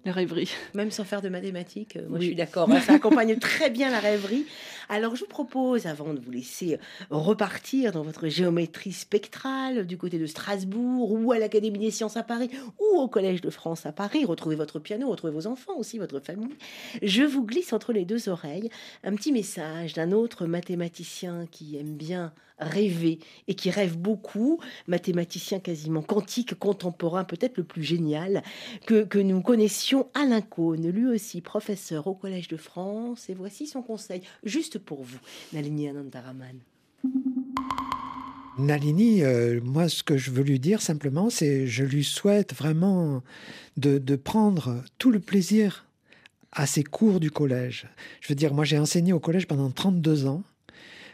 la rêverie. Même sans faire de mathématiques, euh, moi je suis d'accord, ça accompagne très bien la rêverie. Alors je vous propose, avant de vous laisser repartir dans votre géométrie spectrale du côté de Strasbourg ou à l'Académie des sciences à Paris ou au Collège de France à Paris, retrouver votre piano, retrouver vos enfants aussi, votre famille, je vous glisse entre les deux oreilles un petit message d'un autre mathématicien qui aime bien rêver et qui rêve beaucoup, mathématicien quasiment quantique, contemporain, peut-être le plus génial que, que nous connaissions, Alain Cohn, lui aussi professeur au Collège de France. Et voici son conseil, juste pour vous, Nalini Anandaraman. Nalini, euh, moi, ce que je veux lui dire simplement, c'est je lui souhaite vraiment de, de prendre tout le plaisir à ses cours du collège. Je veux dire, moi, j'ai enseigné au collège pendant 32 ans.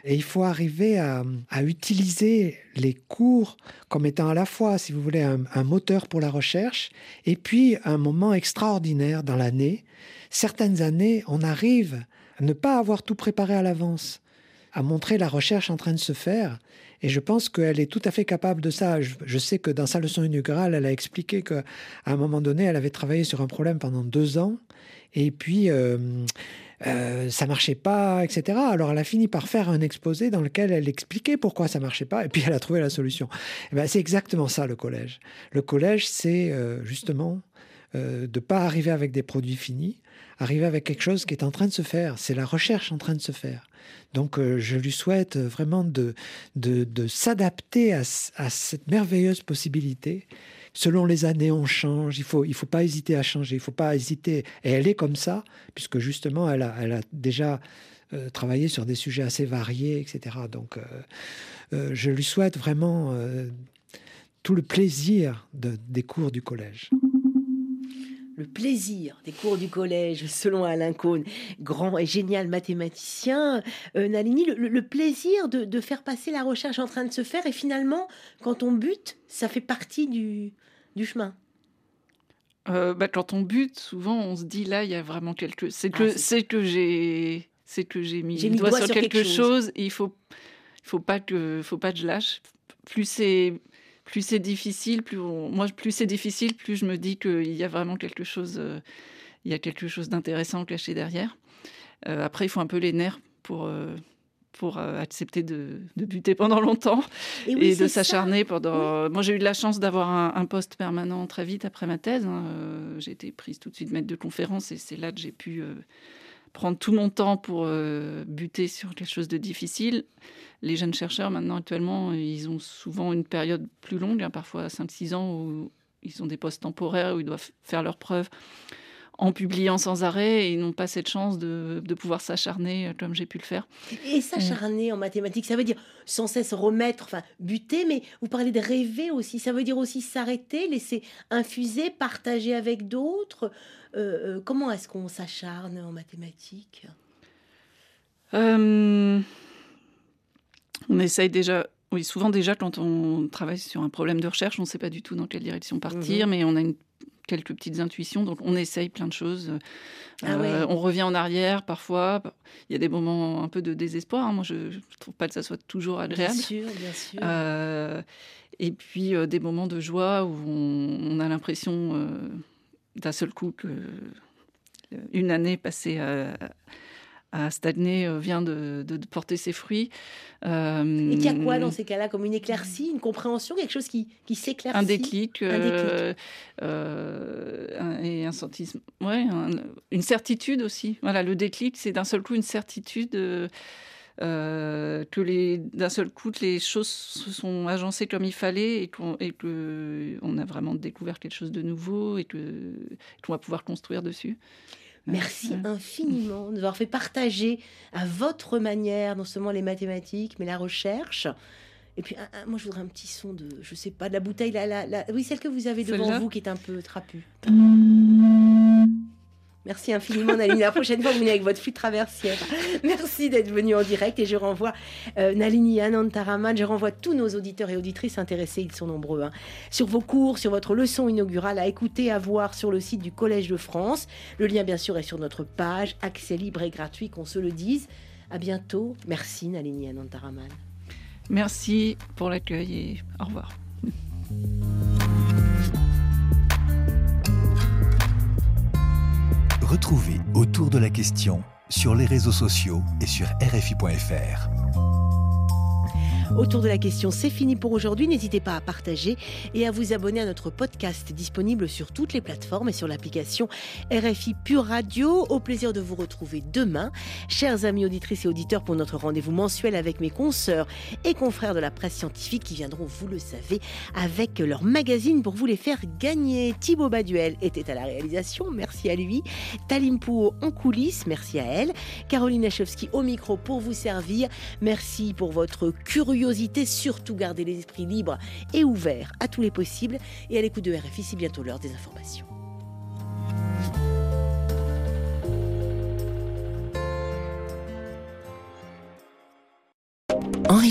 Et il faut arriver à, utiliser les cours comme étant à la fois, si vous voulez, un, moteur pour la recherche et puis un moment extraordinaire dans l'année. Certaines années, on arrive à ne pas avoir tout préparé à l'avance, à montrer la recherche en train de se faire. Et je pense qu'elle est tout à fait capable de ça. Je, sais que dans sa leçon inaugurale, elle a expliqué qu'à un moment donné, elle avait travaillé sur un problème pendant deux ans. Et puis, euh, euh, ça marchait pas, etc. Alors elle a fini par faire un exposé dans lequel elle expliquait pourquoi ça marchait pas, et puis elle a trouvé la solution. Eh ben, c'est exactement ça le collège. Le collège, c'est euh, justement euh, de pas arriver avec des produits finis, arriver avec quelque chose qui est en train de se faire. C'est la recherche en train de se faire. Donc euh, je lui souhaite vraiment de, de, s'adapter à, cette merveilleuse possibilité. Selon les années, on change. Il faut, il faut pas hésiter à changer. Il faut pas hésiter. Et elle est comme ça, puisque justement, elle a, elle a déjà euh, travaillé sur des sujets assez variés, etc. Donc euh, je lui souhaite vraiment tout le plaisir des cours du collège le plaisir des cours du collège, selon Alain Cohn, grand et génial mathématicien, euh, Nalini, le, plaisir de, faire passer la recherche en train de se faire, et finalement, quand on bute, ça fait partie du, chemin. Euh, bah, quand on bute, souvent on se dit là, il y a vraiment quelque C'est que, ah, c'est que j'ai c'est que j'ai mis, le doigt, sur, quelque, chose. il faut, faut pas que, faut pas que je lâche. Plus c'est plus c'est difficile, plus moi plus c'est difficile, plus je me dis qu'il y a vraiment quelque chose, euh, il y a quelque chose d'intéressant caché derrière. Euh, après, il faut un peu les nerfs pour pour accepter de, buter pendant longtemps et, de s'acharner pendant. Moi, j'ai eu de la chance d'avoir un, poste permanent très vite après ma thèse. Hein. J'ai été prise tout de suite maître de conférence et c'est là que j'ai pu prendre tout mon temps pour euh, buter sur quelque chose de difficile. Les jeunes chercheurs, maintenant, actuellement, ils ont souvent une période plus longue, hein, parfois 5-6 ans, où ils ont des postes temporaires, où ils doivent faire leurs preuves en publiant sans arrêt et ils n'ont pas cette chance de, pouvoir s'acharner euh, comme j'ai pu le faire. Et s'acharner en mathématiques, ça veut dire sans cesse remettre, enfin buter, mais vous parlez de rêver aussi, ça veut dire aussi s'arrêter, laisser infuser, partager avec d'autres. Euh, euh, comment est-ce qu'on s'acharne en mathématiques? On essaye déjà oui, souvent déjà quand on travaille sur un problème de recherche, on ne sait pas du tout dans quelle direction partir, mmh mais on a une quelques petites intuitions. Donc on essaye plein de choses. Ah euh, on revient en arrière parfois. Il y a des moments un peu de désespoir. Hein. Moi, je ne trouve pas que ça soit toujours agréable. Bien sûr, bien sûr. Euh, et puis euh, des moments de joie où on, a l'impression d'un seul coup que une année passée à à stagner euh, vient de, porter ses fruits. Euh, et qu'il y a quoi dans ces cas-là Comme une éclaircie, une compréhension, quelque chose qui, qui s'éclaircit? Un déclic. Euh, et un sentiment. Ouais, une certitude aussi. Voilà, le déclic, c'est d'un seul coup une certitude. que les d'un seul coup les choses se sont agencées comme il fallait et qu'on et que on a vraiment découvert quelque chose de nouveau et que qu'on va pouvoir construire dessus. Merci infiniment d'avoir fait partager à votre manière non seulement les mathématiques, mais la recherche. Et puis, moi, je voudrais un petit son de, je sais pas, de la bouteille, la, la, oui, celle que vous avez devant vous qui est un peu trapue. Merci infiniment, Nalini. La prochaine fois, vous venez avec votre flûte traversière. Merci d'être venu en direct et je renvoie euh, Nalini Anantaraman. Je renvoie tous nos auditeurs et auditrices intéressés, ils sont nombreux, hein, sur vos cours, sur votre leçon inaugurale à écouter, à voir sur le site du Collège de France. Le lien, bien sûr, est sur notre page. Accès libre et gratuit, qu'on se le dise. À bientôt. Merci, Nalini Anantaraman. Merci pour l'accueil et au revoir. Retrouvez autour de la question sur les réseaux sociaux et sur RFI.fr. Autour de la question, c'est fini pour aujourd'hui. N'hésitez pas à partager et à vous abonner à notre podcast disponible sur toutes les plateformes et sur l'application RFI Pure Radio. Au plaisir de vous retrouver demain, chers amis auditrices et auditeurs, pour notre rendez-vous mensuel avec mes consoeurs et confrères de la presse scientifique qui viendront, vous le savez, avec leur magazine pour vous les faire gagner. Thibaut Baduel était à la réalisation, merci à lui. Talim en coulisses, merci à elle. Caroline Achowski au micro pour vous servir. Merci pour votre curiosité curiosité, surtout garder l'esprit libre et ouvert à tous les possibles. Et à l'écoute de RFI, c'est bientôt l'heure des informations.